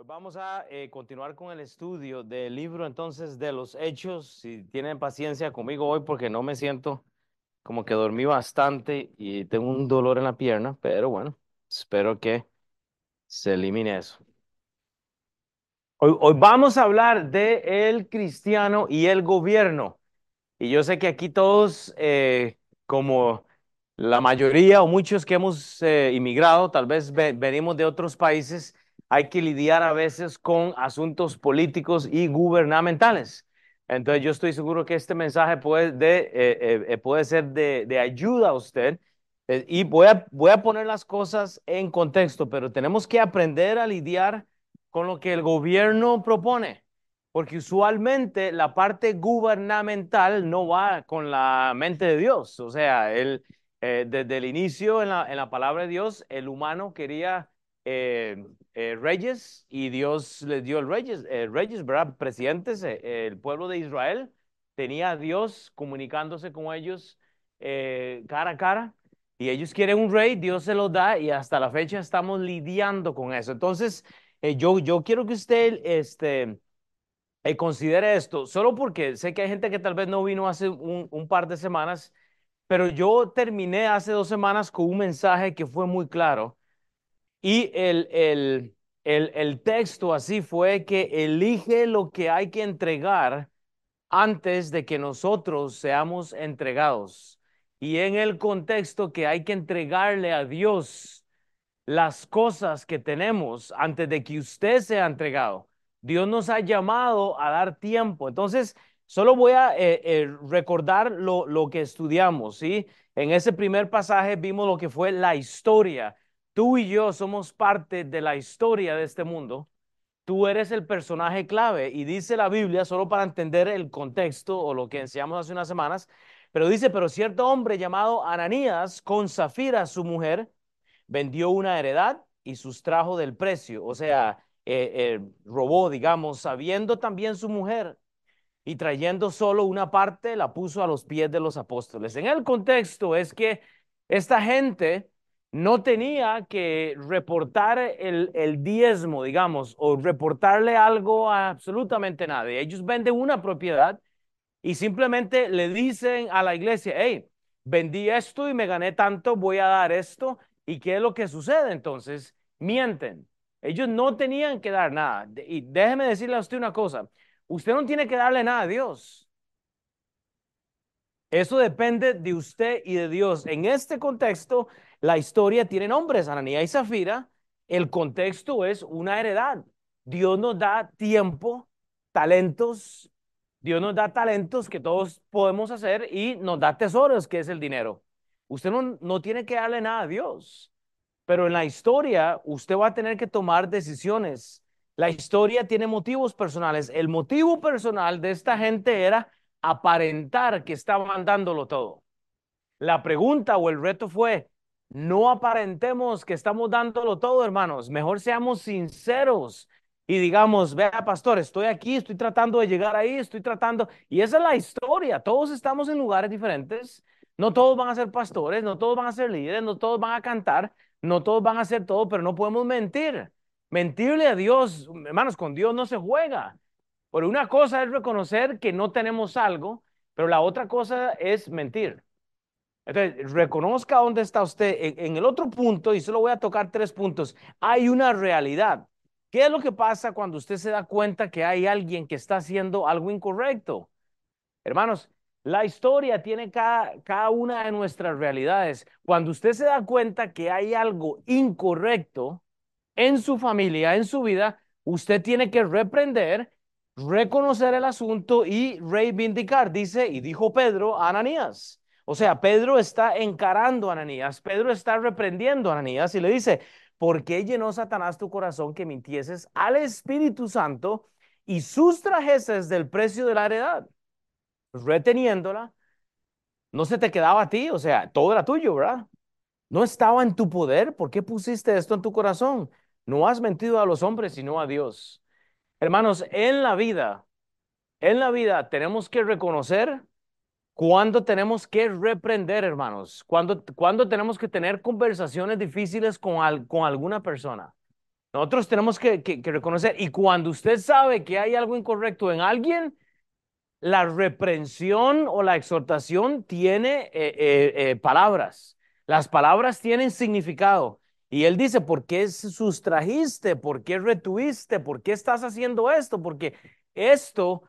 Pues vamos a eh, continuar con el estudio del libro entonces de los hechos. Si tienen paciencia conmigo hoy porque no me siento como que dormí bastante y tengo un dolor en la pierna, pero bueno, espero que se elimine eso. Hoy, hoy vamos a hablar de el cristiano y el gobierno. Y yo sé que aquí todos, eh, como la mayoría o muchos que hemos eh, inmigrado, tal vez venimos de otros países, hay que lidiar a veces con asuntos políticos y gubernamentales. Entonces yo estoy seguro que este mensaje puede, de, eh, eh, eh, puede ser de, de, ayuda a usted. y voy a, voy a poner las cosas en contexto, pero tenemos que aprender a lidiar con lo que el gobierno propone, porque usualmente la parte gubernamental no va con la mente de Dios. O sea, él, desde el inicio en la, en la palabra de Dios, el humano quería eh, eh, reyes y Dios les dio el reyes, eh, reyes, ¿verdad? Presidentes, el pueblo de Israel tenía a Dios comunicándose con ellos cara a cara y ellos quieren un rey, Dios se lo da y hasta la fecha estamos lidiando con eso. Entonces, yo, yo quiero que usted este, considere esto, solo porque sé que hay gente que tal vez no vino hace un par de semanas, pero yo terminé hace dos semanas con un mensaje que fue muy claro y el, el, el, el texto así fue que elige lo que hay que entregar antes de que nosotros seamos entregados. Y en el contexto que hay que entregarle a Dios las cosas que tenemos antes de que usted sea entregado. Dios nos ha llamado a dar tiempo. Entonces, solo voy a eh, eh, recordar lo, lo que estudiamos, ¿sí? En ese primer pasaje vimos lo que fue la historia Tú y yo somos parte de la historia de este mundo. Tú eres el personaje clave y dice la Biblia, solo para entender el contexto o lo que enseñamos hace unas semanas, pero dice, pero cierto hombre llamado Ananías con Zafira, su mujer, vendió una heredad y sustrajo del precio, o sea, eh, eh, robó, digamos, sabiendo también su mujer y trayendo solo una parte, la puso a los pies de los apóstoles. En el contexto es que esta gente no tenía que reportar el, diezmo, digamos, o reportarle algo a absolutamente nadie. Ellos venden una propiedad y simplemente le dicen a la iglesia, hey, vendí esto y me gané tanto, voy a dar esto. ¿Y qué es lo que sucede entonces? Mienten. Ellos no tenían que dar nada. Y déjeme decirle a usted una cosa, usted no tiene que darle nada a Dios. Eso depende de usted y de Dios. En este contexto, la historia tiene nombres, Ananía y Zafira. El contexto es una heredad. Dios nos da tiempo, talentos. Dios nos da talentos que todos podemos hacer y nos da tesoros, que es el dinero. Usted no, no tiene que darle nada a Dios, pero en la historia usted va a tener que tomar decisiones. La historia tiene motivos personales. El motivo personal de esta gente era aparentar que estaban dándolo todo. La pregunta o el reto fue, no aparentemos que estamos dándolo todo, hermanos. Mejor seamos sinceros y digamos, vea, pastor, estoy aquí, estoy tratando de llegar ahí, estoy tratando. Y esa es la historia. Todos estamos en lugares diferentes. No todos van a ser pastores, no todos van a ser líderes, no todos van a cantar, no todos van a hacer todo, pero no podemos mentir. Mentirle a Dios, hermanos, con Dios no se juega. Por una cosa es reconocer que no tenemos algo, pero la otra cosa es mentir. Entonces, reconozca dónde está usted. En, el otro punto, y solo voy a tocar tres puntos, hay una realidad. ¿Qué es lo que pasa cuando usted se da cuenta que hay alguien que está haciendo algo incorrecto? Hermanos, la historia tiene cada, cada una de nuestras realidades. Cuando usted se da cuenta que hay algo incorrecto en su familia, en su vida, usted tiene que reprender, reconocer el asunto y reivindicar, dice, y dijo Pedro a Ananías. O sea, Pedro está encarando a Ananías, Pedro está reprendiendo a Ananías y le dice, ¿por qué llenó Satanás tu corazón que mintieses al Espíritu Santo y sustrajeses del precio de la heredad? Reteniéndola, no se te quedaba a ti, o sea, todo era tuyo, ¿verdad? No estaba en tu poder, ¿por qué pusiste esto en tu corazón? No has mentido a los hombres, sino a Dios. Hermanos, en la vida, en la vida tenemos que reconocer ¿Cuándo tenemos que reprender, hermanos? ¿Cuándo, tenemos que tener conversaciones difíciles con, con alguna persona? Nosotros tenemos que, que, que reconocer, y cuando usted sabe que hay algo incorrecto en alguien, la reprensión o la exhortación tiene eh, eh, eh, palabras. Las palabras tienen significado. Y él dice, ¿por qué sustrajiste? ¿Por qué retuviste? ¿Por qué estás haciendo esto? Porque esto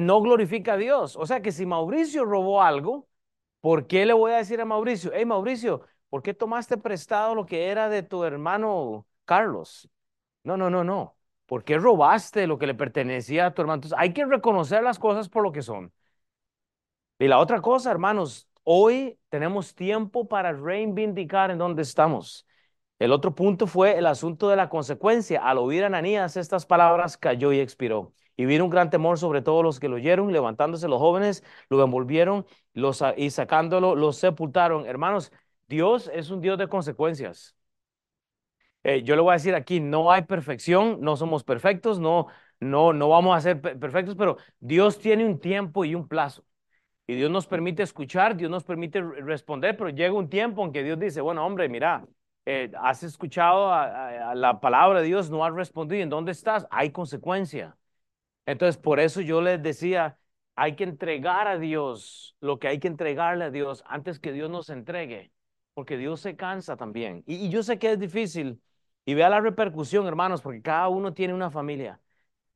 no glorifica a Dios. O sea que si Mauricio robó algo, ¿por qué le voy a decir a Mauricio, hey Mauricio, ¿por qué tomaste prestado lo que era de tu hermano Carlos? No, no, no, no. ¿Por qué robaste lo que le pertenecía a tu hermano? Entonces, hay que reconocer las cosas por lo que son. Y la otra cosa, hermanos, hoy tenemos tiempo para reivindicar en dónde estamos. El otro punto fue el asunto de la consecuencia. Al oír a Ananías estas palabras, cayó y expiró. Y vino un gran temor sobre todos los que lo oyeron, levantándose los jóvenes, lo envolvieron los, y sacándolo, los sepultaron. Hermanos, Dios es un Dios de consecuencias. Eh, yo le voy a decir aquí, no hay perfección, no somos perfectos, no, no, no vamos a ser perfectos, pero Dios tiene un tiempo y un plazo. Y Dios nos permite escuchar, Dios nos permite responder, pero llega un tiempo en que Dios dice, bueno, hombre, mira, eh, has escuchado a, la palabra de Dios, no has respondido, ¿en dónde estás? Hay consecuencia. Entonces, por eso yo les decía, hay que entregar a Dios lo que hay que entregarle a Dios antes que Dios nos entregue, porque Dios se cansa también. y yo sé que es difícil, y vea la repercusión, hermanos, porque cada uno tiene una familia.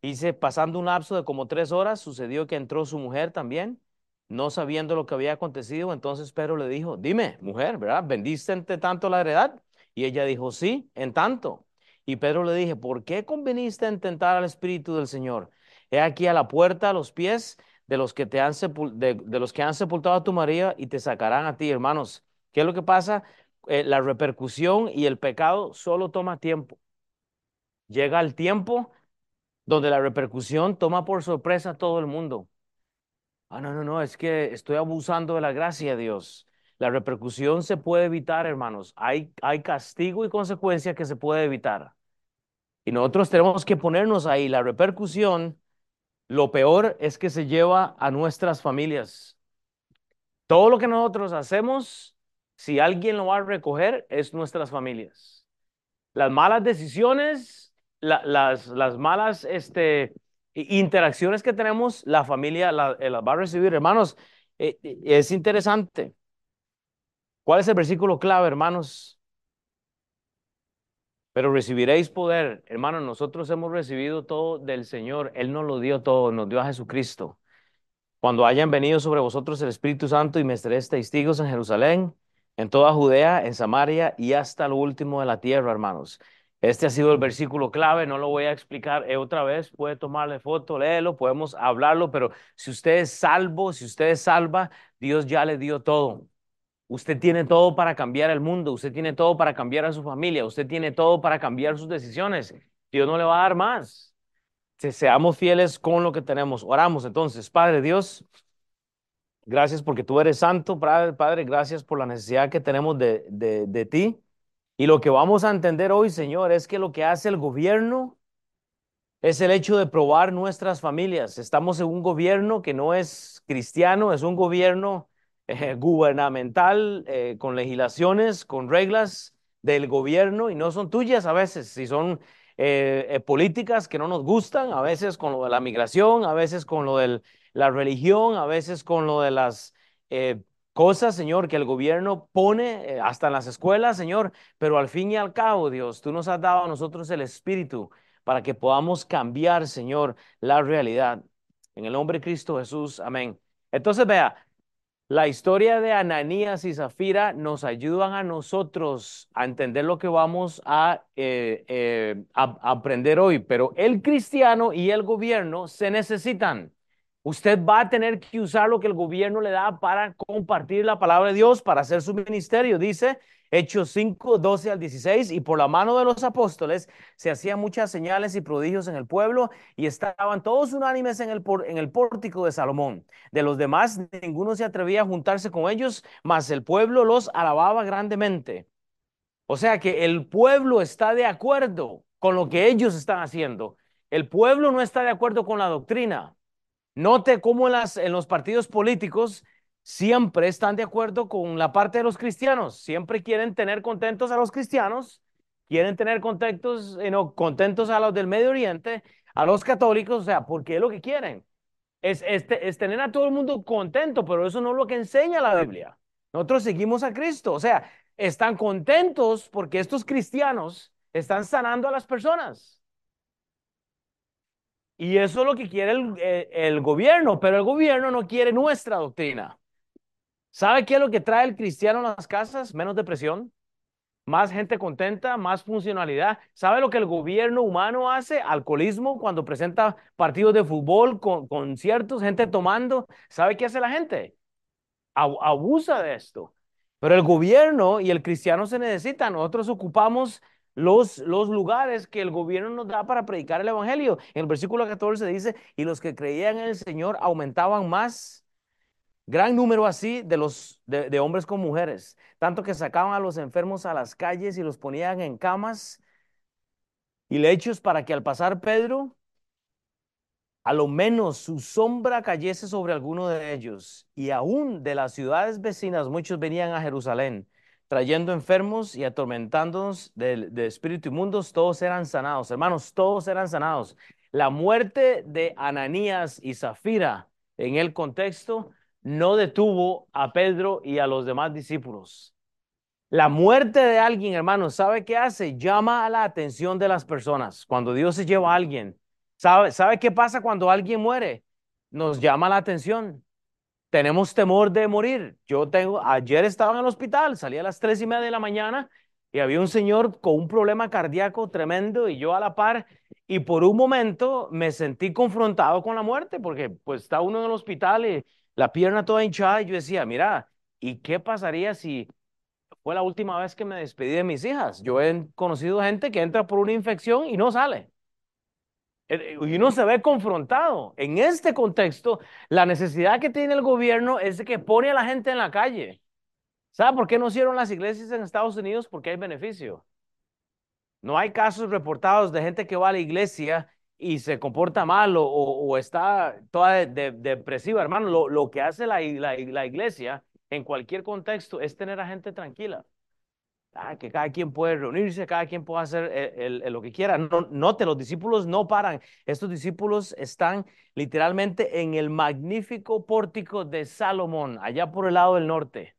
Dice, pasando un lapso de como tres horas, sucedió que entró su mujer también, no sabiendo lo que había acontecido. Entonces Pedro le dijo, dime, mujer, ¿verdad? ¿Vendiste entre tanto la heredad? Y ella dijo, sí, en tanto. Y Pedro le dije, ¿por qué conveniste en tentar al Espíritu del Señor? He aquí a la puerta, a los pies de los que te han de, los que han sepultado a tu María y te sacarán a ti, hermanos. ¿Qué es lo que pasa? Eh, la repercusión y el pecado solo toma tiempo. Llega el tiempo donde la repercusión toma por sorpresa a todo el mundo. Ah, no, no, no, es que estoy abusando de la gracia de Dios. La repercusión se puede evitar, hermanos. Hay, hay castigo y consecuencia que se puede evitar. Y nosotros tenemos que ponernos ahí. La repercusión, lo peor es que se lleva a nuestras familias. Todo lo que nosotros hacemos si alguien lo va a recoger, es nuestras familias. Las malas decisiones, las, las malas este, interacciones que tenemos, la familia eh, las va a recibir. Hermanos, eh, eh, es interesante. ¿Cuál es el versículo clave, hermanos? Pero recibiréis poder. Hermanos, nosotros hemos recibido todo del Señor. Él nos lo dio todo, nos dio a Jesucristo. Cuando hayan venido sobre vosotros el Espíritu Santo y me estaréis testigos en Jerusalén, en toda Judea, en Samaria y hasta lo último de la tierra, hermanos. Este ha sido el versículo clave, no lo voy a explicar eh, otra vez, puede tomarle foto, léelo, podemos hablarlo, pero si usted es salvo, si usted es salva, Dios ya le dio todo. Usted tiene todo para cambiar el mundo, usted tiene todo para cambiar a su familia, usted tiene todo para cambiar sus decisiones. Dios no le va a dar más. seamos fieles con lo que tenemos. Oramos entonces, Padre Dios. Gracias porque tú eres santo, Padre. Gracias por la necesidad que tenemos de, de, de ti. Y lo que vamos a entender hoy, Señor, es que lo que hace el gobierno es el hecho de probar nuestras familias. Estamos en un gobierno que no es cristiano, es un gobierno eh, gubernamental, eh, con legislaciones, con reglas del gobierno y no son tuyas a veces, si son eh, políticas que no nos gustan, a veces con lo de la migración, a veces con lo del la religión, a veces con lo de las cosas, Señor, que el gobierno pone hasta en las escuelas, Señor, pero al fin y al cabo, Dios, tú nos has dado a nosotros el Espíritu para que podamos cambiar, Señor, la realidad. En el nombre de Cristo Jesús, amén. Entonces, vea, la historia de Ananías y Zafira nos ayudan a nosotros a entender lo que vamos a, eh, a aprender hoy, pero el cristiano y el gobierno se necesitan. Usted va a tener que usar lo que el gobierno le da para compartir la palabra de Dios, para hacer su ministerio. Dice Hechos 5, 12 al 16, y por la mano de los apóstoles se hacían muchas señales y prodigios en el pueblo y estaban todos unánimes en el, en el pórtico de Salomón. De los demás, ninguno se atrevía a juntarse con ellos, mas el pueblo los alababa grandemente. O sea que el pueblo está de acuerdo con lo que ellos están haciendo. El pueblo no está de acuerdo con la doctrina. Note cómo en, los partidos políticos siempre están de acuerdo con la parte de los cristianos, siempre quieren tener contentos a los cristianos quieren tener contentos, contentos a los del Medio Oriente, a los católicos, o sea, porque es lo que quieren. Es, es, tener a todo el mundo contento, pero eso no es lo que enseña la Biblia. Nosotros seguimos a Cristo, o sea, están contentos porque estos cristianos están sanando a las personas. Y eso es lo que quiere el, eh, el, gobierno, pero el gobierno no quiere nuestra doctrina. ¿Sabe qué es lo que trae el cristiano a las casas? Menos depresión, más gente contenta, más funcionalidad. ¿Sabe lo que el gobierno humano hace? Alcoholismo, cuando presenta partidos de fútbol, con, conciertos, gente tomando. ¿Sabe qué hace la gente? Abusa de esto. Pero el gobierno y el cristiano se necesitan. Nosotros ocupamos los, los lugares que el gobierno nos da para predicar el evangelio. En el versículo 14 dice, y los que creían en el Señor aumentaban más Gran número así de, los, de, hombres con mujeres, tanto que sacaban a los enfermos a las calles y los ponían en camas y lechos para que al pasar Pedro, a lo menos su sombra cayese sobre alguno de ellos. Y aún de las ciudades vecinas muchos venían a Jerusalén, trayendo enfermos y atormentándonos de, de espíritu inmundos, todos eran sanados. Hermanos, todos eran sanados. La muerte de Ananías y Zafira en el contexto no detuvo a Pedro y a los demás discípulos. La muerte de alguien, hermano, ¿sabe qué hace? Llama a la atención de las personas. Cuando Dios se lleva a alguien, ¿sabe, ¿sabe qué pasa cuando alguien muere? Nos llama la atención. Tenemos temor de morir. Yo tengo, ayer estaba en el hospital, salí a las tres y media de la mañana y había un señor con un problema cardíaco tremendo y yo a la par y por un momento me sentí confrontado con la muerte porque pues está uno en el hospital y la pierna toda hinchada y yo decía, mira, ¿y qué pasaría si fue la última vez que me despedí de mis hijas? Yo he conocido gente que entra por una infección y no sale. Eh, y uno se ve confrontado. En este contexto, la necesidad que tiene el gobierno es que pone a la gente en la calle. ¿Sabe por qué no hicieron las iglesias en Estados Unidos? Porque hay beneficio. No hay casos reportados de gente que va a la iglesia y se comporta mal o, está toda depresiva, hermano, lo, lo que hace la, la, iglesia en cualquier contexto es tener a gente tranquila. Ah, que cada quien puede reunirse, cada quien puede hacer el, lo que quiera. No, note, los discípulos no paran. Estos discípulos están literalmente en el magnífico pórtico de Salomón, allá por el lado del norte.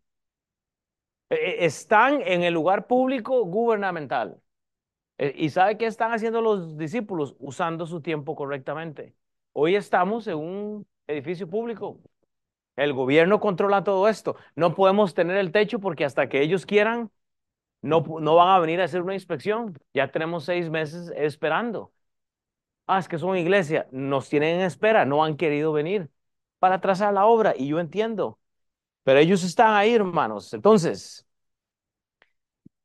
E, e, están en el lugar público gubernamental. Eh, ¿Y sabe qué están haciendo los discípulos? Usando su tiempo correctamente. Hoy estamos en un edificio público. El gobierno controla todo esto. No podemos tener el techo porque hasta que ellos quieran, no, van a venir a hacer una inspección. Ya tenemos seis meses esperando. Ah, es que son iglesia. Nos tienen en espera. No han querido venir para trazar la obra. Y yo entiendo. Pero ellos están ahí, hermanos. Entonces,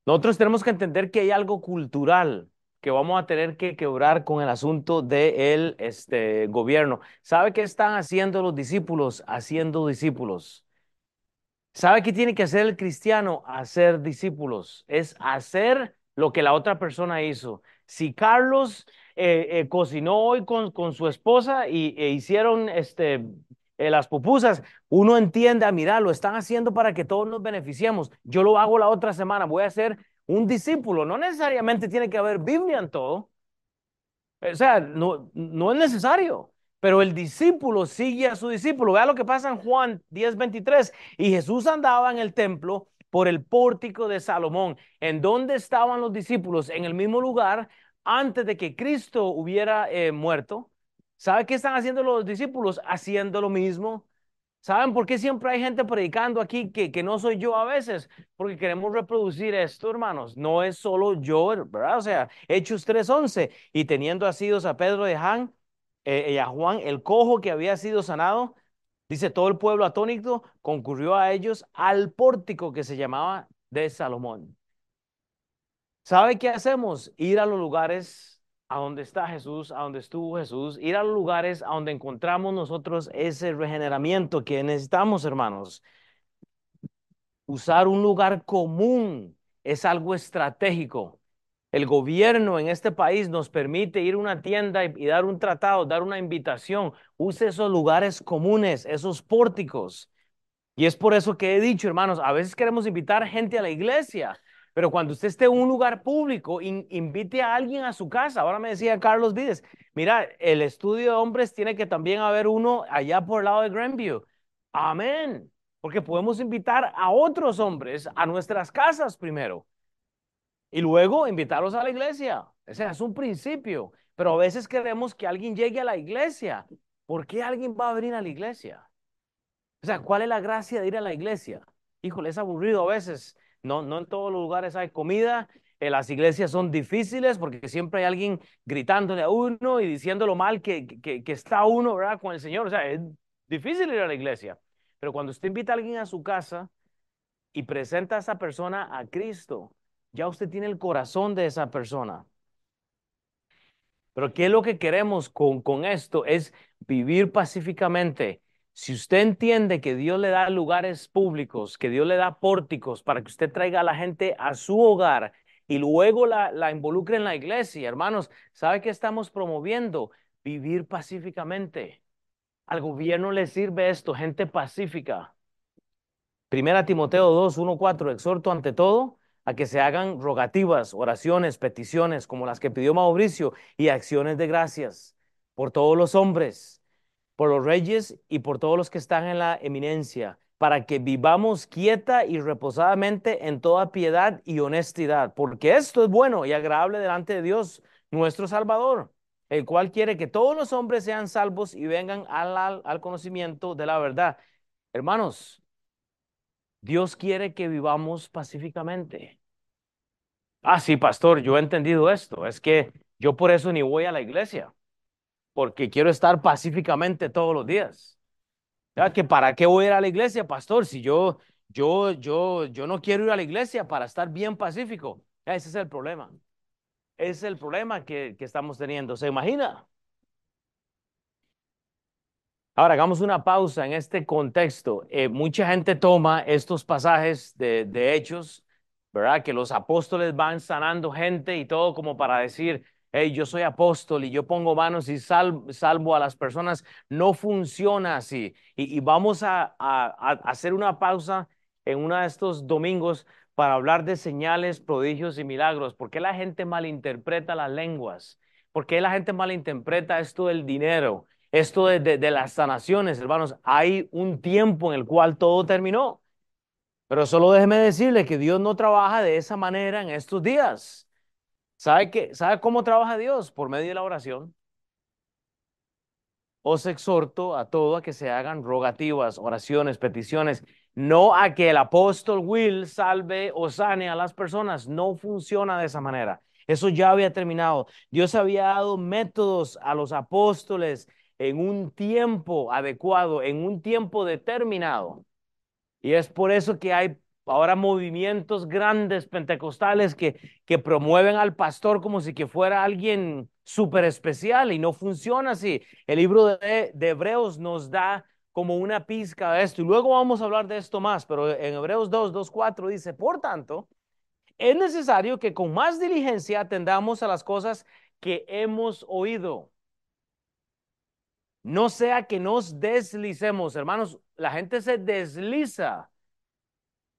nosotros tenemos que entender que hay algo cultural que vamos a tener que quebrar con el asunto del este, gobierno. ¿Sabe qué están haciendo los discípulos? Haciendo discípulos. ¿Sabe qué tiene que hacer el cristiano? Hacer discípulos. Es hacer lo que la otra persona hizo. Si Carlos eh, eh, cocinó hoy con, con, su esposa y e hicieron este, eh, las pupusas, uno entiende, ah, mira, lo están haciendo para que todos nos beneficiemos. Yo lo hago la otra semana, voy a ser un discípulo. No necesariamente tiene que haber Biblia en todo. O sea, no, no es necesario. Pero el discípulo sigue a su discípulo. Vea lo que pasa en Juan 10:23. Y Jesús andaba en el templo por el pórtico de Salomón. ¿En dónde estaban los discípulos? En el mismo lugar antes de que Cristo hubiera eh, muerto. ¿Sabe qué están haciendo los discípulos? Haciendo lo mismo. ¿Saben por qué siempre hay gente predicando aquí que, que no soy yo a veces? Porque queremos reproducir esto, hermanos. No es solo yo, ¿verdad? O sea, Hechos 3.11. Y teniendo asidos a Pedro de Han, eh, a Juan, el cojo que había sido sanado, dice todo el pueblo atónito, concurrió a ellos al pórtico que se llamaba de Salomón. ¿Sabe qué hacemos? Ir a los lugares a donde está Jesús, a donde estuvo Jesús, ir a los lugares a donde encontramos nosotros ese regeneramiento que necesitamos, hermanos. Usar un lugar común es algo estratégico. El gobierno en este país nos permite ir a una tienda y, dar un tratado, dar una invitación. Use esos lugares comunes, esos pórticos. Y es por eso que he dicho, hermanos, a veces queremos invitar gente a la iglesia, Pero cuando usted esté en un lugar público, invite a alguien a su casa. Ahora me decía Carlos Vides, mira, el estudio de hombres tiene que también haber uno allá por el lado de Grandview. Amén. Porque podemos invitar a otros hombres a nuestras casas primero. Y luego invitarlos a la iglesia. Ese es un principio. Pero a veces queremos que alguien llegue a la iglesia. ¿Por qué alguien va a venir a la iglesia? O sea, ¿cuál es la gracia de ir a la iglesia? Híjole, es aburrido a veces. No, no en todos los lugares hay comida. En las iglesias son difíciles porque siempre hay alguien gritándole a uno y diciendo lo mal que, que, que está uno, ¿verdad? Con el Señor. O sea, es difícil ir a la iglesia. Pero cuando usted invita a alguien a su casa y presenta a esa persona a Cristo, ya usted tiene el corazón de esa persona. Pero ¿qué es lo que queremos con, con esto? Es vivir pacíficamente. Si usted entiende que Dios le da lugares públicos, que Dios le da pórticos para que usted traiga a la gente a su hogar y luego la, la involucre en la iglesia, hermanos, ¿sabe qué estamos promoviendo? Vivir pacíficamente. Al gobierno le sirve esto, gente pacífica. Primera Timoteo 2, 1, 4, exhorto ante todo a que se hagan rogativas, oraciones, peticiones, como las que pidió Mauricio, y acciones de gracias por todos los hombres, por los reyes y por todos los que están en la eminencia, para que vivamos quieta y reposadamente en toda piedad y honestidad, porque esto es bueno y agradable delante de Dios, nuestro Salvador, el cual quiere que todos los hombres sean salvos y vengan al, al conocimiento de la verdad. Hermanos, Dios quiere que vivamos pacíficamente. Ah, sí, pastor, yo he entendido esto. Es que yo por eso ni voy a la iglesia, porque quiero estar pacíficamente todos los días. ¿Ya? Que para qué voy a ir a la iglesia, pastor, si yo, yo, yo, yo no quiero ir a la iglesia para estar bien pacífico. ese es el problema. Ese es el problema que, que estamos teniendo. ¿Se imagina? Ahora, hagamos una pausa en este contexto. Eh, mucha gente toma estos pasajes de, hechos, ¿verdad? Que los apóstoles van sanando gente y todo como para decir, hey, yo soy apóstol y yo pongo manos y salvo a las personas. No funciona así. Y, vamos a, hacer una pausa en uno de estos domingos para hablar de señales, prodigios y milagros. ¿Por qué la gente malinterpreta las lenguas? ¿Por qué la gente malinterpreta esto del dinero? Esto de, las sanaciones, hermanos, hay un tiempo en el cual todo terminó. Pero solo déjeme decirle que Dios no trabaja de esa manera en estos días. ¿Sabe, qué? ¿Sabe cómo trabaja Dios? Por medio de la oración. Os exhorto a todo a que se hagan rogativas, oraciones, peticiones, no a que el apóstol Will salve o sane a las personas. No funciona de esa manera. Eso ya había terminado. Dios había dado métodos a los apóstoles en un tiempo adecuado, en un tiempo determinado. Y es por eso que hay ahora movimientos grandes pentecostales que, que promueven al pastor como si fuera alguien súper especial y no funciona así. El libro de, de, Hebreos nos da como una pizca de esto y luego vamos a hablar de esto más, pero en Hebreos 2, 2, 4 dice, por tanto, es necesario que con más diligencia atendamos a las cosas que hemos oído no sea que nos deslicemos, hermanos. La gente se desliza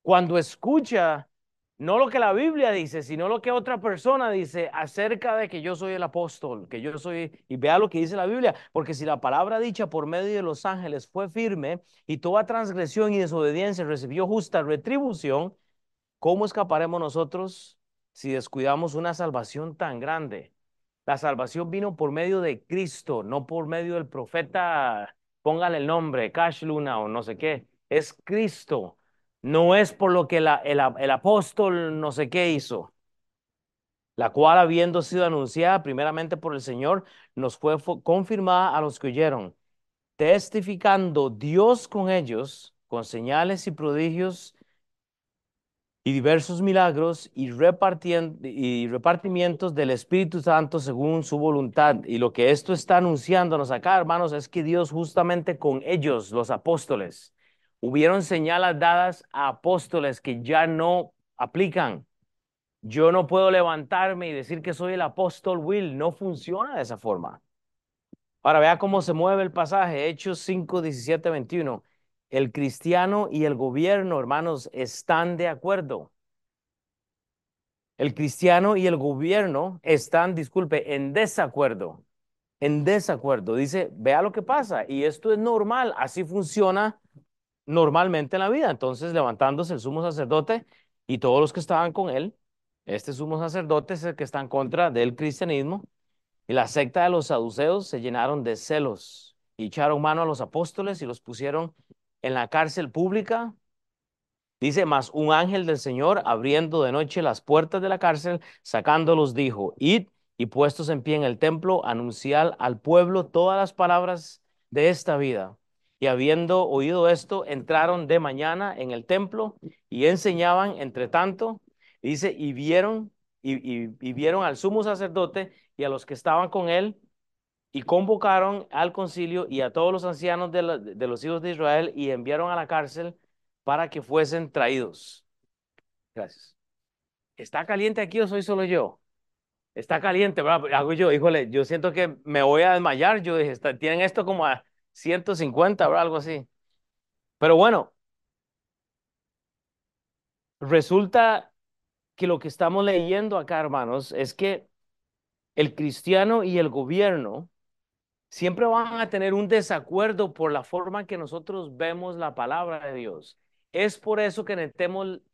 cuando escucha no lo que la Biblia dice, sino lo que otra persona dice acerca de que yo soy el apóstol, que yo soy, y vea lo que dice la Biblia, porque si la palabra dicha por medio de los ángeles fue firme y toda transgresión y desobediencia recibió justa retribución, ¿cómo escaparemos nosotros si descuidamos una salvación tan grande? La salvación vino por medio de Cristo, no por medio del profeta, póngale el nombre, Cash Luna o no sé qué. Es Cristo. No es por lo que el, el apóstol no sé qué hizo. La cual, habiendo sido anunciada primeramente por el Señor, nos fue confirmada a los que oyeron, testificando Dios con ellos, con señales y prodigios y diversos milagros y, y repartimientos del Espíritu Santo según su voluntad. Y lo que esto está anunciándonos acá, hermanos, es que Dios justamente con ellos, los apóstoles, hubieron señales dadas a apóstoles que ya no aplican. Yo no puedo levantarme y decir que soy el apóstol Will, no funciona de esa forma. Ahora vea cómo se mueve el pasaje, Hechos 5, 17, 21 el cristiano y el gobierno, hermanos, están de acuerdo. el cristiano y el gobierno están, disculpe, en desacuerdo, en desacuerdo. Dice, vea lo que pasa y esto es normal, así funciona normalmente en la vida. Entonces, levantándose el sumo sacerdote y todos los que estaban con él, este sumo sacerdote es el que está en contra del cristianismo, y la secta de los saduceos se llenaron de celos y echaron mano a los apóstoles y los pusieron en la cárcel pública Dice, más un ángel del Señor abriendo de noche las puertas de la cárcel, sacándolos, dijo, id y puestos en pie en el templo, anunciar al pueblo todas las palabras de esta vida. Y habiendo oído esto, entraron de mañana en el templo y enseñaban, entre tanto, dice, y vieron, y, vieron al sumo sacerdote y a los que estaban con él, y convocaron al concilio y a todos los ancianos de, de los hijos de Israel y enviaron a la cárcel para que fuesen traídos. Gracias. ¿Está caliente aquí o soy solo yo? Está caliente, ¿verdad? Hago yo, híjole, yo siento que me voy a desmayar. Yo dije, tienen esto como a 150, ¿verdad? Algo así. Pero bueno, resulta que lo que estamos leyendo acá, hermanos, es que el cristiano y el gobierno siempre van a tener un desacuerdo por la forma que nosotros vemos la palabra de Dios. Es por eso que,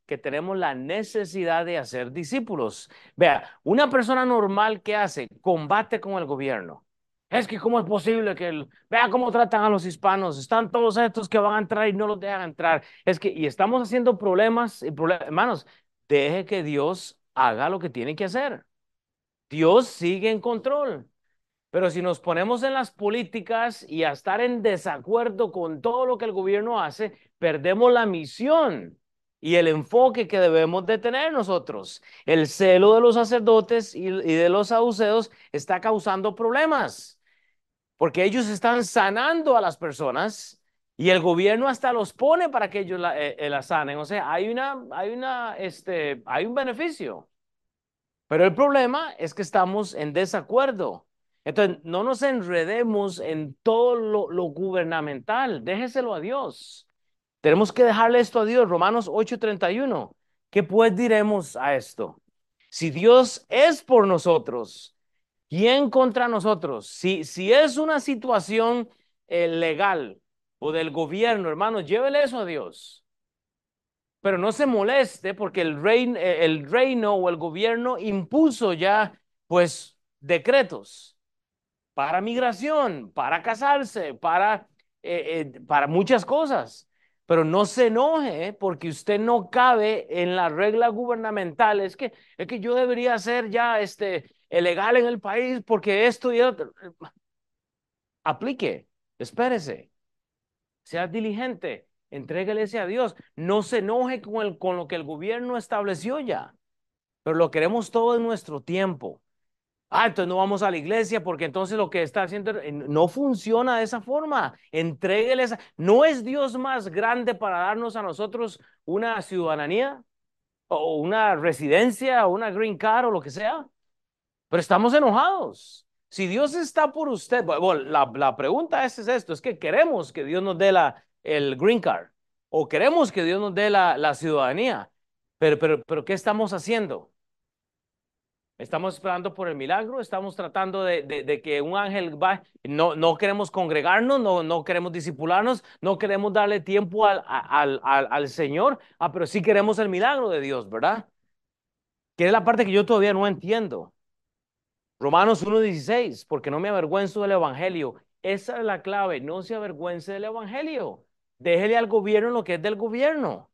que tenemos la necesidad de hacer discípulos. Vea, una persona normal que hace combate con el gobierno. Es que cómo es posible que vea cómo tratan a los hispanos. Están todos estos que van a entrar y no los dejan entrar. Es que y estamos haciendo problemas y problemas. Hermanos, deje que Dios haga lo que tiene que hacer. Dios sigue en control. Pero si nos ponemos en las políticas y a estar en desacuerdo con todo lo que el gobierno hace, perdemos la misión y el enfoque que debemos de tener nosotros. El celo de los sacerdotes y, de los saduceos está causando problemas, porque ellos están sanando a las personas y el gobierno hasta los pone para que ellos la, eh, eh, sanen. O sea, hay, una, hay, una, este, hay un beneficio. Pero el problema es que estamos en desacuerdo. Entonces, no nos enredemos en todo lo, gubernamental, déjeselo a Dios. Tenemos que dejarle esto a Dios. Romanos 8:31. ¿Qué pues diremos a esto? Si Dios es por nosotros, ¿quién contra nosotros? Si, si es una situación eh, legal o del gobierno, hermanos, llévele eso a Dios. Pero no se moleste porque el, eh, el reino o el gobierno impuso ya, pues, decretos para migración, para casarse, para, eh, para muchas cosas. Pero no se enoje ¿eh? porque usted no cabe en la regla gubernamental. Es que, es que yo debería ser ya este, legal en el país porque esto y otro. Aplique, espérese, sea diligente, entréguele a Dios. No se enoje con, el, con lo que el gobierno estableció ya, pero lo queremos todo en nuestro tiempo. Ah, entonces no vamos a la iglesia porque entonces lo que está haciendo eh, no funciona de esa forma. Entrégueles. ¿No es Dios más grande para darnos a nosotros una ciudadanía o una residencia o una green card o lo que sea? Pero estamos enojados. Si Dios está por usted, la, pregunta es, es, esto, es que queremos que Dios nos dé la, el green card o queremos que Dios nos dé la, la ciudadanía. Pero, pero, pero, ¿qué estamos haciendo? Estamos esperando por el milagro, estamos tratando de, que un ángel va, no, no queremos congregarnos, no, no queremos disipularnos, no queremos darle tiempo al, al, al, Señor, ah, pero sí queremos el milagro de Dios, ¿verdad? Que es la parte que yo todavía no entiendo. Romanos 1.16, porque no me avergüenzo del Evangelio. Esa es la clave, no se avergüence del Evangelio. Déjele al gobierno lo que es del gobierno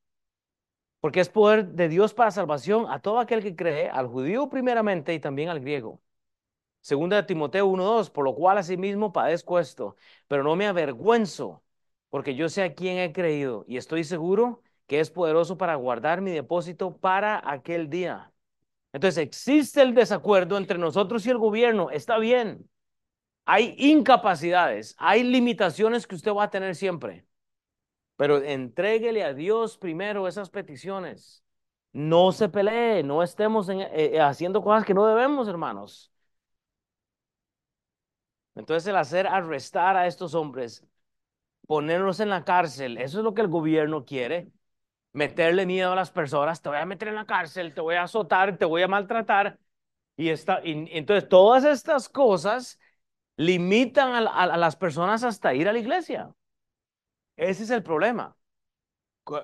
porque es poder de Dios para salvación a todo aquel que cree, al judío primeramente y también al griego. Segunda de Timoteo 1.2, por lo cual asimismo padezco esto, pero no me avergüenzo, porque yo sé a quién he creído y estoy seguro que es poderoso para guardar mi depósito para aquel día. Entonces existe el desacuerdo entre nosotros y el gobierno, está bien. Hay incapacidades, hay limitaciones que usted va a tener siempre. Pero entréguele a Dios primero esas peticiones. No se pelee, no estemos eh, haciendo cosas que no debemos, hermanos. Entonces el hacer arrestar a estos hombres, ponerlos en la cárcel, eso es lo que el gobierno quiere. meterle miedo a las personas, te voy a meter en la cárcel, te voy a azotar, te voy a maltratar. Y, está, entonces todas estas cosas limitan a, las personas hasta ir a la iglesia. Ese es el problema.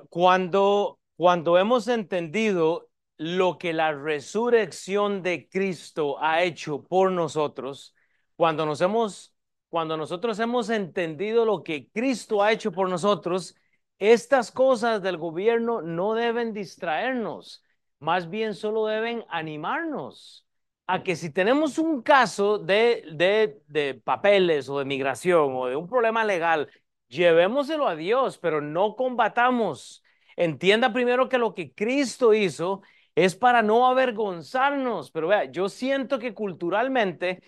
Cuando, cuando hemos entendido lo que la resurrección de Cristo ha hecho por nosotros, cuando nos hemos cuando nosotros hemos entendido lo que Cristo ha hecho por nosotros, estas cosas del gobierno no deben distraernos, más bien solo deben animarnos a que si tenemos un caso de, de, de papeles o de migración o de un problema legal, llevémoselo a Dios, pero no combatamos. Entienda primero que lo que Cristo hizo es para no avergonzarnos, pero vea, yo siento que culturalmente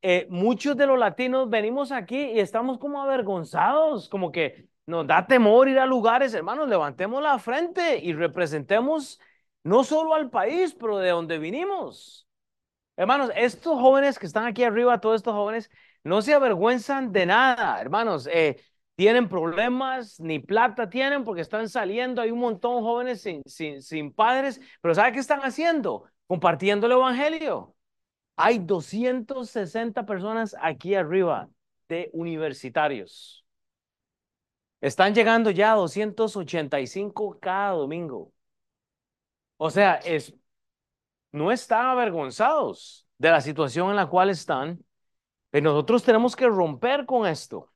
eh, muchos de los latinos venimos aquí y estamos como avergonzados, como que nos da temor ir a lugares, hermanos, levantemos la frente y representemos no solo al país, pero de donde vinimos. Hermanos, estos jóvenes que están aquí arriba, todos estos jóvenes, no se avergüenzan de nada, hermanos. Eh, tienen problemas, ni plata tienen porque están saliendo. Hay un montón de jóvenes sin, sin, sin padres, pero ¿sabe qué están haciendo? Compartiendo el Evangelio. Hay 260 personas aquí arriba de universitarios. Están llegando ya a 285 cada domingo. O sea, es, no están avergonzados de la situación en la cual están. Pero nosotros tenemos que romper con esto.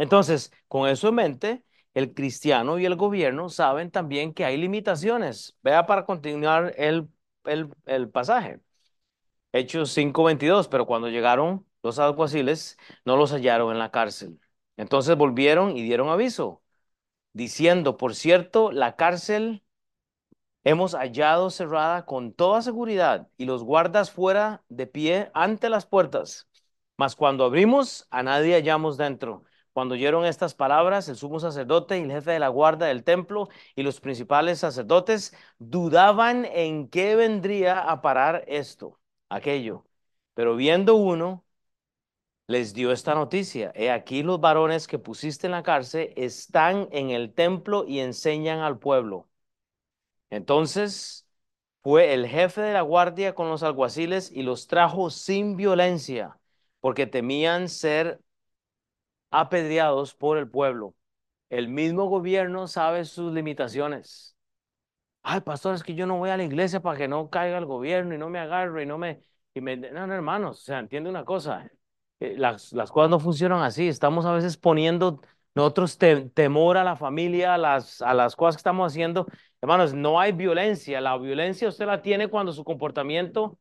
Entonces, con eso en mente, el cristiano y el gobierno saben también que hay limitaciones. Vea para continuar el, el, el pasaje. Hechos 5:22, pero cuando llegaron los alguaciles, no los hallaron en la cárcel. Entonces volvieron y dieron aviso, diciendo, por cierto, la cárcel hemos hallado cerrada con toda seguridad y los guardas fuera de pie ante las puertas. Mas cuando abrimos, a nadie hallamos dentro. Cuando oyeron estas palabras, el sumo sacerdote y el jefe de la guarda del templo y los principales sacerdotes dudaban en qué vendría a parar esto aquello. Pero viendo uno, les dio esta noticia. He aquí los varones que pusiste en la cárcel están en el templo y enseñan al pueblo. Entonces fue el jefe de la guardia con los alguaciles y los trajo sin violencia, porque temían ser apedreados por el pueblo. El mismo gobierno sabe sus limitaciones. Ay, pastor, es que yo no voy a la iglesia para que no caiga el gobierno y no me agarre y no me... Y me... No, no, hermanos, o sea, entiende una cosa. Eh, las, las cosas no funcionan así. Estamos a veces poniendo nosotros temor a la familia, a las, a las cosas que estamos haciendo. Hermanos, no hay violencia. La violencia usted la tiene cuando su comportamiento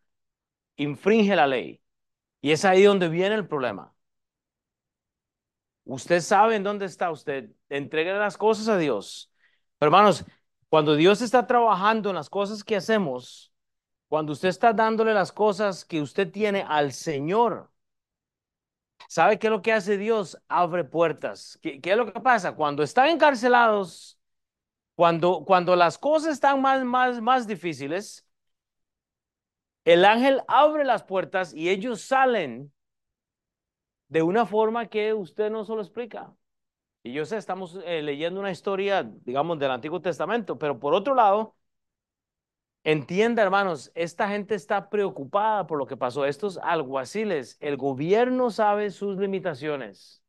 infringe la ley. Y es ahí donde viene el problema. Usted sabe en dónde está usted. Entregue las cosas a Dios. Pero hermanos, cuando Dios está trabajando en las cosas que hacemos, cuando usted está dándole las cosas que usted tiene al Señor, ¿sabe qué es lo que hace Dios? Abre puertas. ¿Qué, es lo que pasa? Cuando están encarcelados, cuando, cuando las cosas están más, más, más difíciles, el ángel abre las puertas y ellos salen de una forma que usted no solo explica. Y yo sé, estamos eh, leyendo una historia, digamos, del Antiguo Testamento, pero por otro lado, entienda, hermanos, esta gente está preocupada por lo que pasó. Estos alguaciles, el gobierno sabe sus limitaciones.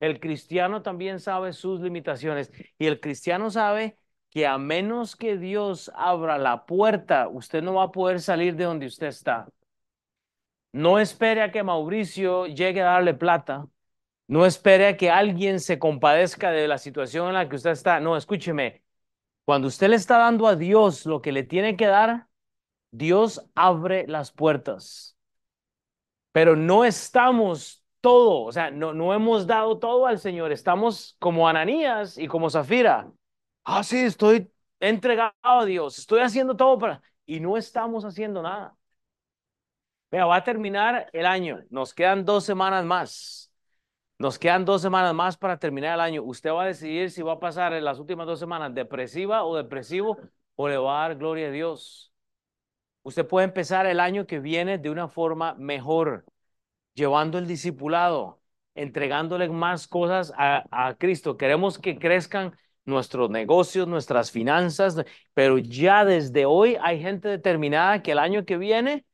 El cristiano también sabe sus limitaciones. Y el cristiano sabe que a menos que Dios abra la puerta, usted no va a poder salir de donde usted está. No espere a que Mauricio llegue a darle plata. No espere a que alguien se compadezca de la situación en la que usted está. No, escúcheme. Cuando usted le está dando a Dios lo que le tiene que dar, Dios abre las puertas. Pero no estamos todo, o sea, no, hemos dado todo al Señor. Estamos como Ananías y como Zafira. Ah, sí, estoy entregado a Dios, estoy haciendo todo para... Y no estamos haciendo nada. Vea, va a terminar el año. Nos quedan dos semanas más. Nos quedan dos semanas más para terminar el año. Usted va a decidir si va a pasar en las últimas dos semanas depresiva o depresivo o le va a dar gloria a Dios. Usted puede empezar el año que viene de una forma mejor, llevando el discipulado, entregándole más cosas a, a Cristo. Queremos que crezcan nuestros negocios, nuestras finanzas, pero ya desde hoy hay gente determinada que el año que viene,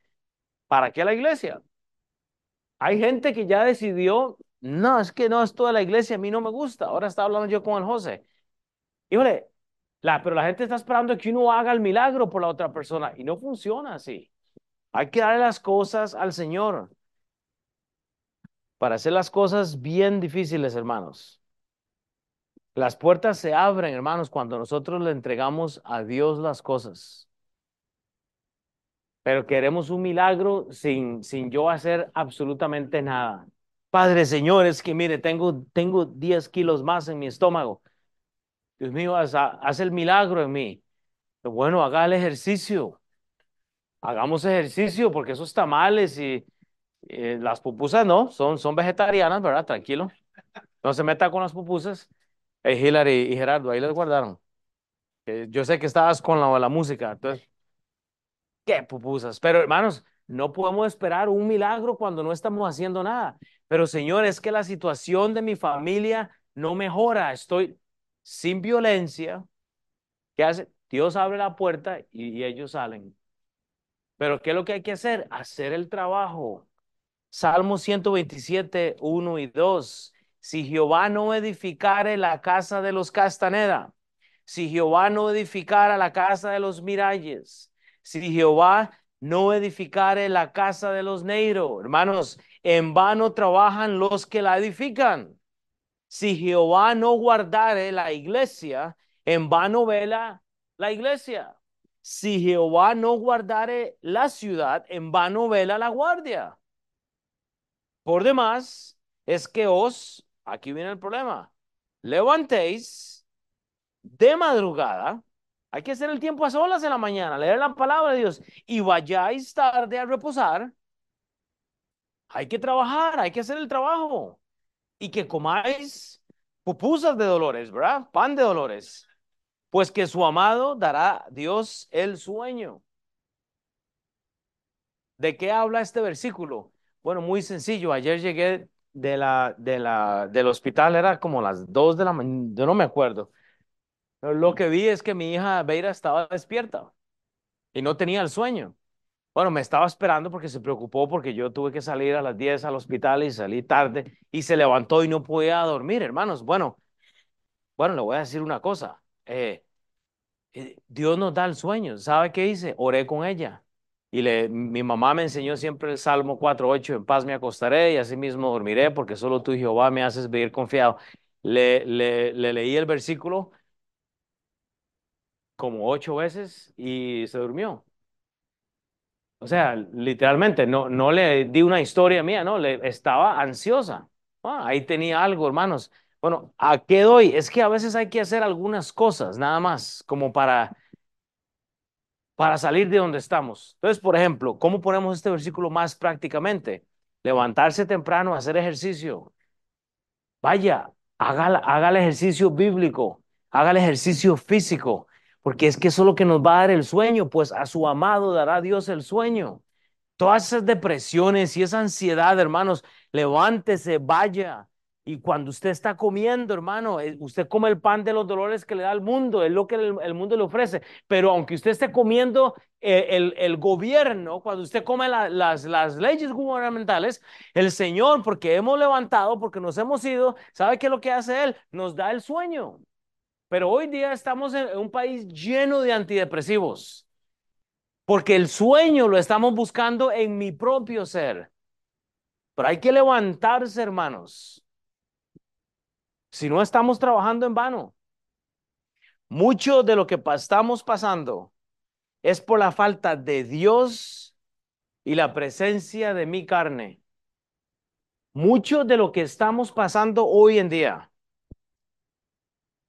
¿para qué la iglesia? Hay gente que ya decidió, no, es que no, es toda la iglesia, a mí no me gusta. Ahora está hablando yo con el José. Híjole, la, pero la gente está esperando que uno haga el milagro por la otra persona y no funciona así. Hay que darle las cosas al Señor para hacer las cosas bien difíciles, hermanos. Las puertas se abren, hermanos, cuando nosotros le entregamos a Dios las cosas. Pero queremos un milagro sin, sin yo hacer absolutamente nada. Padre Señor, es que mire, tengo, tengo 10 kilos más en mi estómago. Dios mío, haz, haz el milagro en mí. Bueno, haga el ejercicio. Hagamos ejercicio porque esos tamales y, y las pupusas no, son, son vegetarianas, ¿verdad? Tranquilo. No se meta con las pupusas. Hey, Hillary y Gerardo, ahí les guardaron. yo sé que estabas con la, la música, entonces, qué pupusas. Pero hermanos, no podemos esperar un milagro cuando no estamos haciendo nada. Pero Señor, es que la situación de mi familia no mejora. Estoy sin violencia. ¿Qué hace? Dios abre la puerta y, ellos salen. Pero ¿qué es lo que hay que hacer? Hacer el trabajo. Salmo 127, 1 y 2 si Jehová no edificare la casa de los Castaneda, si Jehová no edificara la casa de los Miralles, si Jehová no edificare la casa de los Neiro, hermanos, en vano trabajan los que la edifican. Si Jehová no guardare la iglesia, en vano vela la iglesia. Si Jehová no guardare la ciudad, en vano vela la guardia. Por demás, es que os Aquí viene el problema. Levantéis de madrugada. Hay que hacer el tiempo a solas en la mañana, leer la palabra de Dios y vayáis tarde a reposar. Hay que trabajar, hay que hacer el trabajo y que comáis pupusas de dolores, ¿verdad? Pan de dolores. Pues que su amado dará Dios el sueño. ¿De qué habla este versículo? Bueno, muy sencillo. Ayer llegué de la, de la, del hospital era como las 2 de la mañana, yo no me acuerdo. Pero lo que vi es que mi hija Beira estaba despierta y no tenía el sueño. Bueno, me estaba esperando porque se preocupó porque yo tuve que salir a las 10 al hospital y salí tarde y se levantó y no podía dormir, hermanos. Bueno, bueno, le voy a decir una cosa. Eh, eh, Dios nos da el sueño. ¿Sabe qué hice? Oré con ella. Y le, mi mamá me enseñó siempre el Salmo 4.8, en paz me acostaré y así mismo dormiré, porque solo tú, Jehová, me haces vivir confiado. Le, le, le leí el versículo como ocho veces y se durmió. O sea, literalmente, no, no le di una historia mía, no, le, estaba ansiosa. Ah, ahí tenía algo, hermanos. Bueno, ¿a qué doy? Es que a veces hay que hacer algunas cosas, nada más, como para para salir de donde estamos. Entonces, por ejemplo, ¿cómo ponemos este versículo más prácticamente? Levantarse temprano, hacer ejercicio. Vaya, haga, haga el ejercicio bíblico, haga el ejercicio físico, porque es que eso es lo que nos va a dar el sueño, pues a su amado dará Dios el sueño. Todas esas depresiones y esa ansiedad, hermanos, levántese, vaya, y cuando usted está comiendo, hermano, eh, usted come el pan de los dolores que le da el mundo, es lo que el, mundo le ofrece. Pero aunque usted esté comiendo eh, el, gobierno, cuando usted come las, las leyes gubernamentales, el Señor, porque hemos levantado, porque nos hemos ido, ¿sabe qué es lo que hace Él? Nos da el sueño. Pero hoy día estamos en un país lleno de antidepresivos, porque el sueño lo estamos buscando en mi propio ser. Pero hay que levantarse, hermanos. Si no estamos trabajando en vano. Mucho de lo que estamos pasando es por la falta de Dios y la presencia de mi carne. Mucho de lo que estamos pasando hoy en día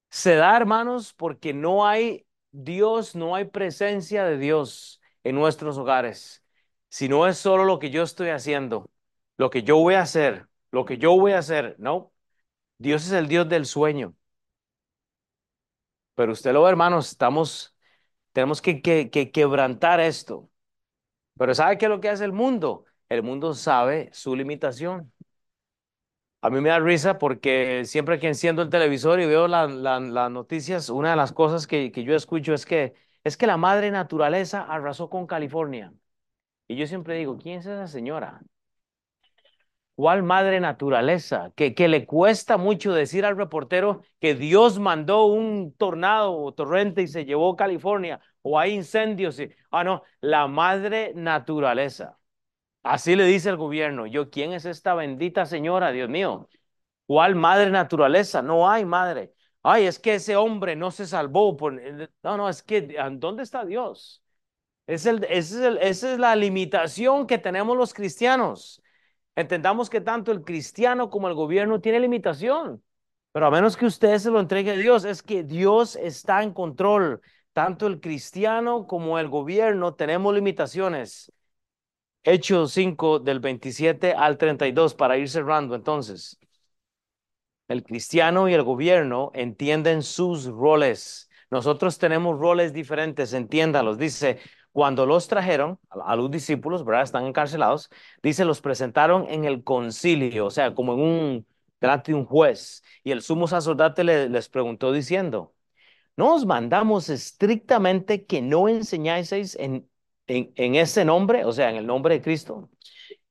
se da, hermanos, porque no hay Dios, no hay presencia de Dios en nuestros hogares. Si no es solo lo que yo estoy haciendo, lo que yo voy a hacer, lo que yo voy a hacer, no. Dios es el Dios del sueño. Pero usted lo ve, hermanos, estamos, tenemos que, que, que quebrantar esto. Pero ¿sabe qué es lo que hace el mundo? El mundo sabe su limitación. A mí me da risa porque siempre que enciendo el televisor y veo la- la- las noticias, una de las cosas que, que yo escucho es que es que la madre naturaleza arrasó con California. Y yo siempre digo, ¿quién es esa señora? ¿Cuál madre naturaleza? Que, que le cuesta mucho decir al reportero que Dios mandó un tornado o torrente y se llevó California, o hay incendios. Y, ah, no, la madre naturaleza. Así le dice el gobierno. Yo, ¿quién es esta bendita señora? Dios mío. ¿Cuál madre naturaleza? No hay madre. Ay, es que ese hombre no se salvó. Por... No, no, es que, ¿dónde está Dios? Es esa es la limitación que tenemos los cristianos. Entendamos que tanto el cristiano como el gobierno tiene limitación, pero a menos que usted se lo entregue a Dios, es que Dios está en control. Tanto el cristiano como el gobierno tenemos limitaciones. Hechos 5 del 27 al 32 para ir cerrando entonces. El cristiano y el gobierno entienden sus roles. Nosotros tenemos roles diferentes, entiéndalos. Dice, cuando los trajeron a, los discípulos, ¿verdad? Están encarcelados, dice, los presentaron en el concilio, o sea, como en un, delante de un juez. Y el sumo sacerdote le, les preguntó diciendo, ¿no os mandamos estrictamente que no enseñáis en, en, ese nombre, o sea, en el nombre de Cristo?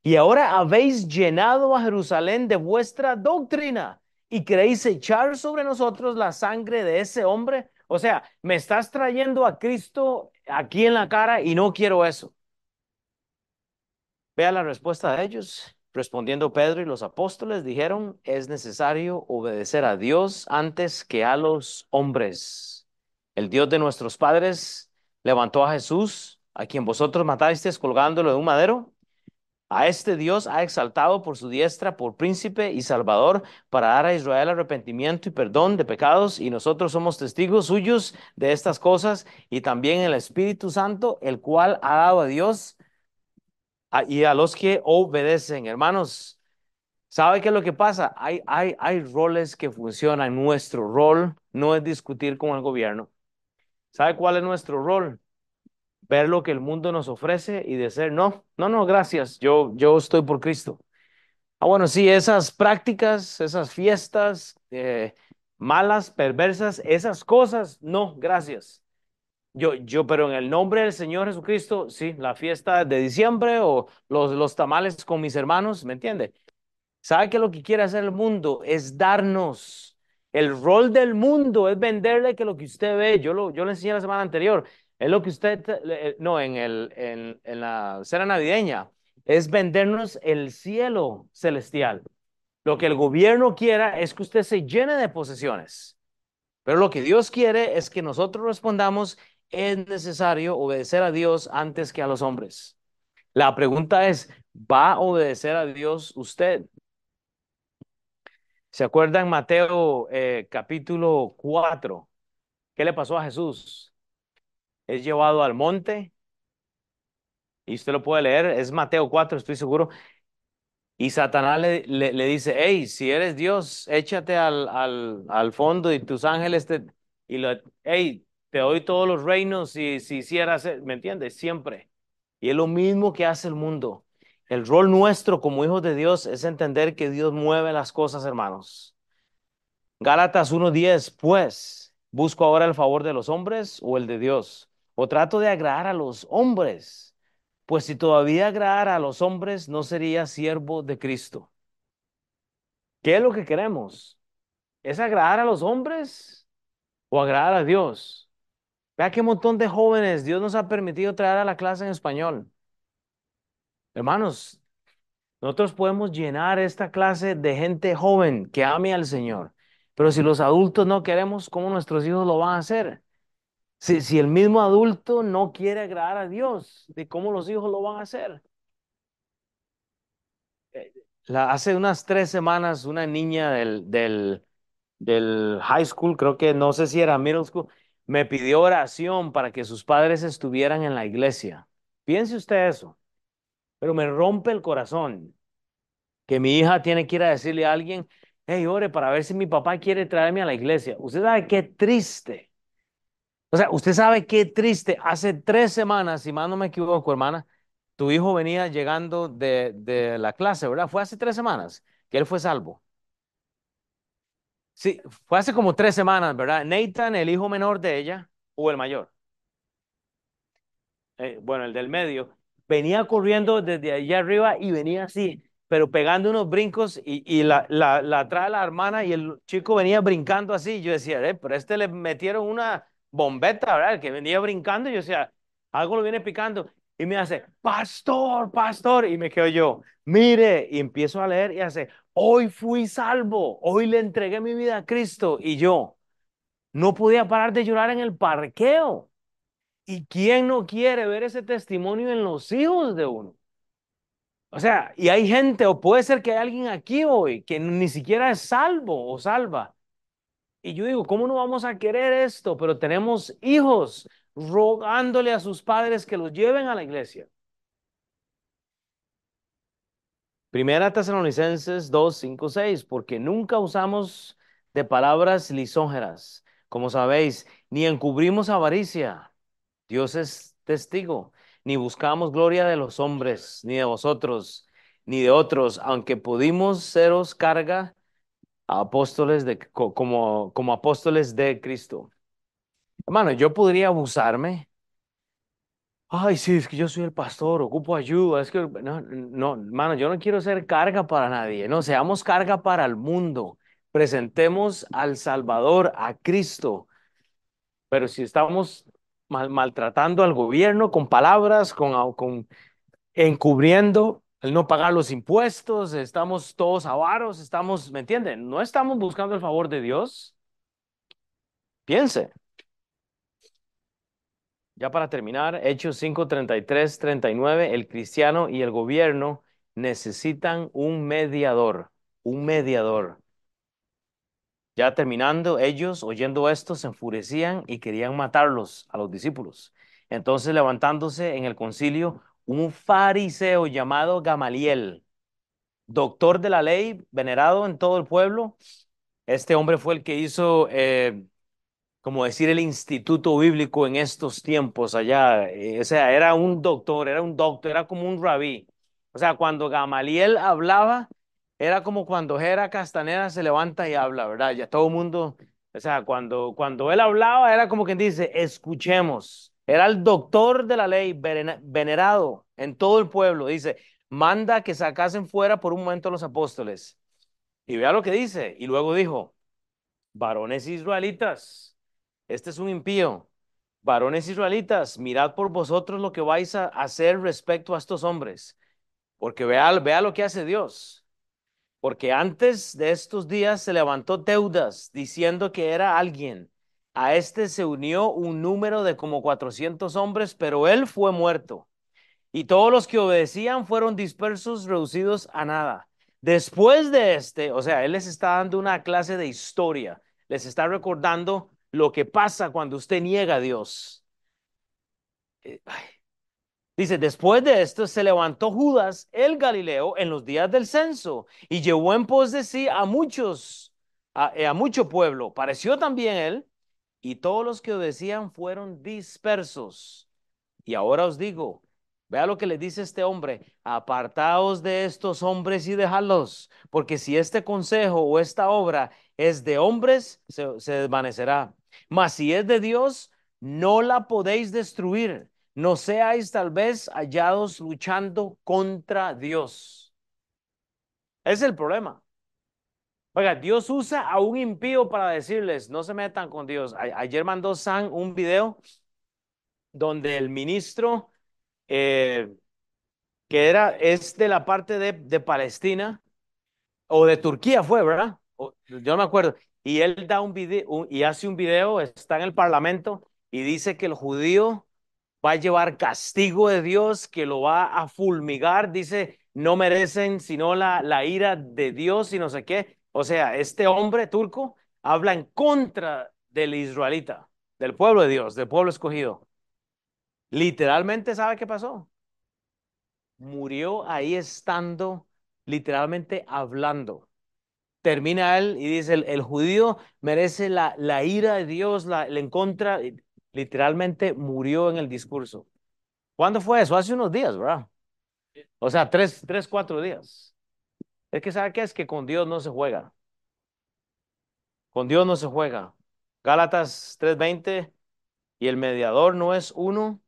Y ahora habéis llenado a Jerusalén de vuestra doctrina y queréis echar sobre nosotros la sangre de ese hombre. O sea, me estás trayendo a Cristo aquí en la cara y no quiero eso. Vea la respuesta de ellos. Respondiendo Pedro y los apóstoles dijeron, es necesario obedecer a Dios antes que a los hombres. El Dios de nuestros padres levantó a Jesús, a quien vosotros matasteis colgándolo de un madero a este Dios ha exaltado por su diestra por príncipe y salvador para dar a Israel arrepentimiento y perdón de pecados y nosotros somos testigos suyos de estas cosas y también el Espíritu Santo, el cual ha dado a Dios y a los que obedecen. Hermanos, ¿sabe qué es lo que pasa? Hay, hay, hay roles que funcionan. Nuestro rol no es discutir con el gobierno. ¿Sabe cuál es nuestro rol? Ver lo que el mundo nos ofrece y decir, no, no, no, gracias, yo, yo estoy por Cristo. Ah, bueno, sí, esas prácticas, esas fiestas eh, malas, perversas, esas cosas, no, gracias. Yo, yo, pero en el nombre del Señor Jesucristo, sí, la fiesta de diciembre o los, los tamales con mis hermanos, ¿me entiende? ¿Sabe que lo que quiere hacer el mundo es darnos? El rol del mundo es venderle que lo que usted ve, yo lo, yo le enseñé la semana anterior, es lo que usted, eh, no, en, el, en, en la cena navideña, es vendernos el cielo celestial. Lo que el gobierno quiera es que usted se llene de posesiones. Pero lo que Dios quiere es que nosotros respondamos, es necesario obedecer a Dios antes que a los hombres. La pregunta es, ¿va a obedecer a Dios usted? ¿Se acuerdan Mateo eh, capítulo 4? ¿Qué le pasó a Jesús? Es llevado al monte y usted lo puede leer, es Mateo 4, estoy seguro. Y Satanás le, le, dice, hey, si eres Dios, échate al, al, al fondo y tus ángeles te... Y lo, hey, te doy todos los reinos si, hicieras, ¿me entiendes? Siempre. Y es lo mismo que hace el mundo. El rol nuestro como hijos de Dios es entender que Dios mueve las cosas, hermanos. Gálatas 1.10, pues, ¿busco ahora el favor de los hombres o el de Dios? ¿O trato de agradar a los hombres? Pues si todavía agradara a los hombres, no sería siervo de Cristo. ¿Qué es lo que queremos? ¿Es agradar a los hombres o agradar a Dios? Vea qué montón de jóvenes Dios nos ha permitido traer a la clase en español. Hermanos, nosotros podemos llenar esta clase de gente joven que ame al Señor. Pero si los adultos no queremos, ¿cómo nuestros hijos lo van a hacer? Si, si el mismo adulto no quiere agradar a Dios, ¿de cómo los hijos lo van a hacer? Eh, hace unas tres semanas, una niña del, del, del high school, creo que no sé si era middle school, me pidió oración para que sus padres estuvieran en la iglesia. Piense usted eso, pero me rompe el corazón que mi hija tiene que ir a decirle a alguien, hey, ore para ver si mi papá quiere traerme a la iglesia. Usted sabe qué triste. O sea, usted sabe qué triste. Hace tres semanas, si más no me equivoco, hermana, tu hijo venía llegando de, de la clase, ¿verdad? Fue hace tres semanas que él fue salvo. Sí, fue hace como tres semanas, ¿verdad? Nathan, el hijo menor de ella, o el mayor, eh, bueno, el del medio, venía corriendo desde allá arriba y venía así, pero pegando unos brincos y, y la, la, la trae la hermana y el chico venía brincando así. Yo decía, eh, pero este le metieron una bombeta, ¿verdad? El que venía brincando y yo decía, algo lo viene picando. Y me hace, pastor, pastor. Y me quedo yo, mire, y empiezo a leer y hace, hoy fui salvo, hoy le entregué mi vida a Cristo. Y yo no podía parar de llorar en el parqueo. ¿Y quién no quiere ver ese testimonio en los hijos de uno? O sea, y hay gente, o puede ser que hay alguien aquí hoy que ni siquiera es salvo o salva. Y yo digo, ¿cómo no vamos a querer esto? Pero tenemos hijos rogándole a sus padres que los lleven a la iglesia. Primera Tesalonicenses 2, 5, 6, porque nunca usamos de palabras lisonjeras, como sabéis, ni encubrimos avaricia. Dios es testigo, ni buscamos gloria de los hombres, ni de vosotros, ni de otros, aunque pudimos seros carga apóstoles de, como, como apóstoles de Cristo. Hermano, yo podría abusarme. Ay, sí, es que yo soy el pastor, ocupo ayuda. Es que, no, no, hermano, yo no quiero ser carga para nadie. No, seamos carga para el mundo. Presentemos al Salvador, a Cristo. Pero si estamos mal, maltratando al gobierno con palabras, con, con encubriendo el no pagar los impuestos, estamos todos avaros, estamos, ¿me entienden? No estamos buscando el favor de Dios. Piense. Ya para terminar, Hechos 5, 33, 39, el cristiano y el gobierno necesitan un mediador, un mediador. Ya terminando, ellos, oyendo esto, se enfurecían y querían matarlos a los discípulos. Entonces, levantándose en el concilio, un fariseo llamado Gamaliel, doctor de la ley, venerado en todo el pueblo, este hombre fue el que hizo eh, como decir, el instituto bíblico en estos tiempos allá. Eh, o sea, era un doctor, era un doctor, era como un rabí. O sea, cuando Gamaliel hablaba, era como cuando Jera Castaneda se levanta y habla, ¿verdad? Ya todo el mundo, o sea, cuando, cuando él hablaba, era como quien dice, escuchemos. Era el doctor de la ley, venerado en todo el pueblo. Dice, manda que sacasen fuera por un momento los apóstoles. Y vea lo que dice. Y luego dijo, varones israelitas este es un impío. Varones israelitas, mirad por vosotros lo que vais a hacer respecto a estos hombres, porque vea, vea lo que hace Dios. Porque antes de estos días se levantó Teudas diciendo que era alguien. A este se unió un número de como 400 hombres, pero él fue muerto. Y todos los que obedecían fueron dispersos, reducidos a nada. Después de este, o sea, él les está dando una clase de historia, les está recordando lo que pasa cuando usted niega a Dios. Eh, Dice, después de esto se levantó Judas el Galileo en los días del censo y llevó en pos de sí a muchos, a, eh, a mucho pueblo. Pareció también él y todos los que obedecían fueron dispersos. Y ahora os digo, Vea lo que le dice este hombre, apartaos de estos hombres y dejadlos, porque si este consejo o esta obra es de hombres, se, se desvanecerá. Mas si es de Dios, no la podéis destruir. No seáis tal vez hallados luchando contra Dios. Es el problema. Oiga, Dios usa a un impío para decirles, no se metan con Dios. ayer mandó San un video donde el ministro eh, que era, es de la parte de, de Palestina o de Turquía fue, ¿verdad? yo no me acuerdo. Y él da un video y hace un video, está en el parlamento y dice que el judío va a llevar castigo de Dios, que lo va a fulmigar, dice, no merecen sino la, la ira de Dios y no sé qué. O sea, este hombre turco habla en contra del israelita, del pueblo de Dios, del pueblo escogido. Literalmente, ¿sabe qué pasó? Murió ahí estando, literalmente hablando. Termina él y dice, el, judío merece la, ira de Dios, la, en contra, literalmente murió en el discurso. ¿Cuándo fue eso? Hace unos días, ¿verdad? O sea, tres, tres, cuatro días. Es que sabe qué es que con Dios no se juega. Con Dios no se juega. Gálatas 3:20, y el mediador no es uno,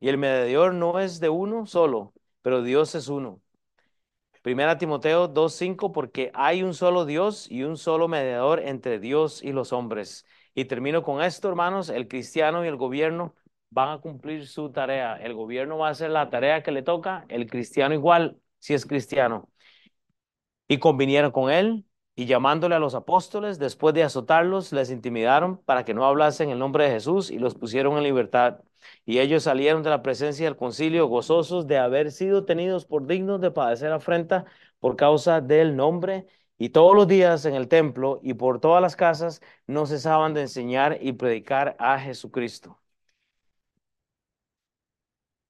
y el mediador no es de uno solo, pero Dios es uno. Primera Timoteo 2:5, porque hay un solo Dios y un solo mediador entre Dios y los hombres. Y termino con esto, hermanos, el cristiano y el gobierno van a cumplir su tarea. El gobierno va a hacer la tarea que le toca, el cristiano igual, si es cristiano. Y convinieron con él y llamándole a los apóstoles, después de azotarlos, les intimidaron para que no hablasen el nombre de Jesús y los pusieron en libertad. Y ellos salieron de la presencia del concilio gozosos de haber sido tenidos por dignos de padecer afrenta por causa del nombre. Y todos los días en el templo y por todas las casas no cesaban de enseñar y predicar a Jesucristo.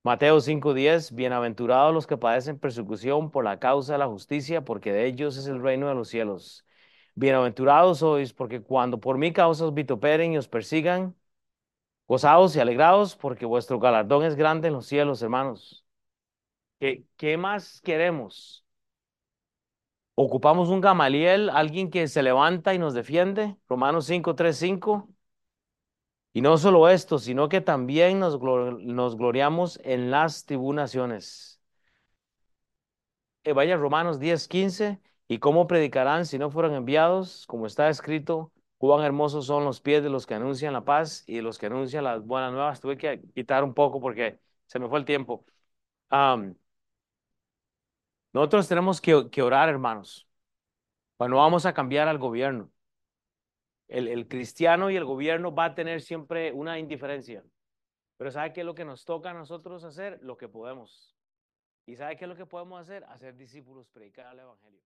Mateo 5:10, bienaventurados los que padecen persecución por la causa de la justicia, porque de ellos es el reino de los cielos. Bienaventurados sois, porque cuando por mi causa os vituperen y os persigan, gozaos y alegraos, porque vuestro galardón es grande en los cielos, hermanos. ¿Qué, qué más queremos? ¿Ocupamos un Gamaliel, alguien que se levanta y nos defiende? Romanos 5, 3, 5. Y no solo esto, sino que también nos, gloriamos en las tribulaciones. Eh, vaya Romanos 10, 15. ¿Y cómo predicarán si no fueron enviados? Como está escrito, cuán hermosos son los pies de los que anuncian la paz y de los que anuncian las buenas nuevas. Tuve que quitar un poco porque se me fue el tiempo. nosotros tenemos que orar, hermanos. Cuando vamos a cambiar al gobierno. El, el, cristiano y el gobierno va a tener siempre una indiferencia. Pero ¿sabe qué es lo que nos toca a nosotros hacer? Lo que podemos. ¿Y sabe qué es lo que podemos hacer? Hacer discípulos, predicar el Evangelio.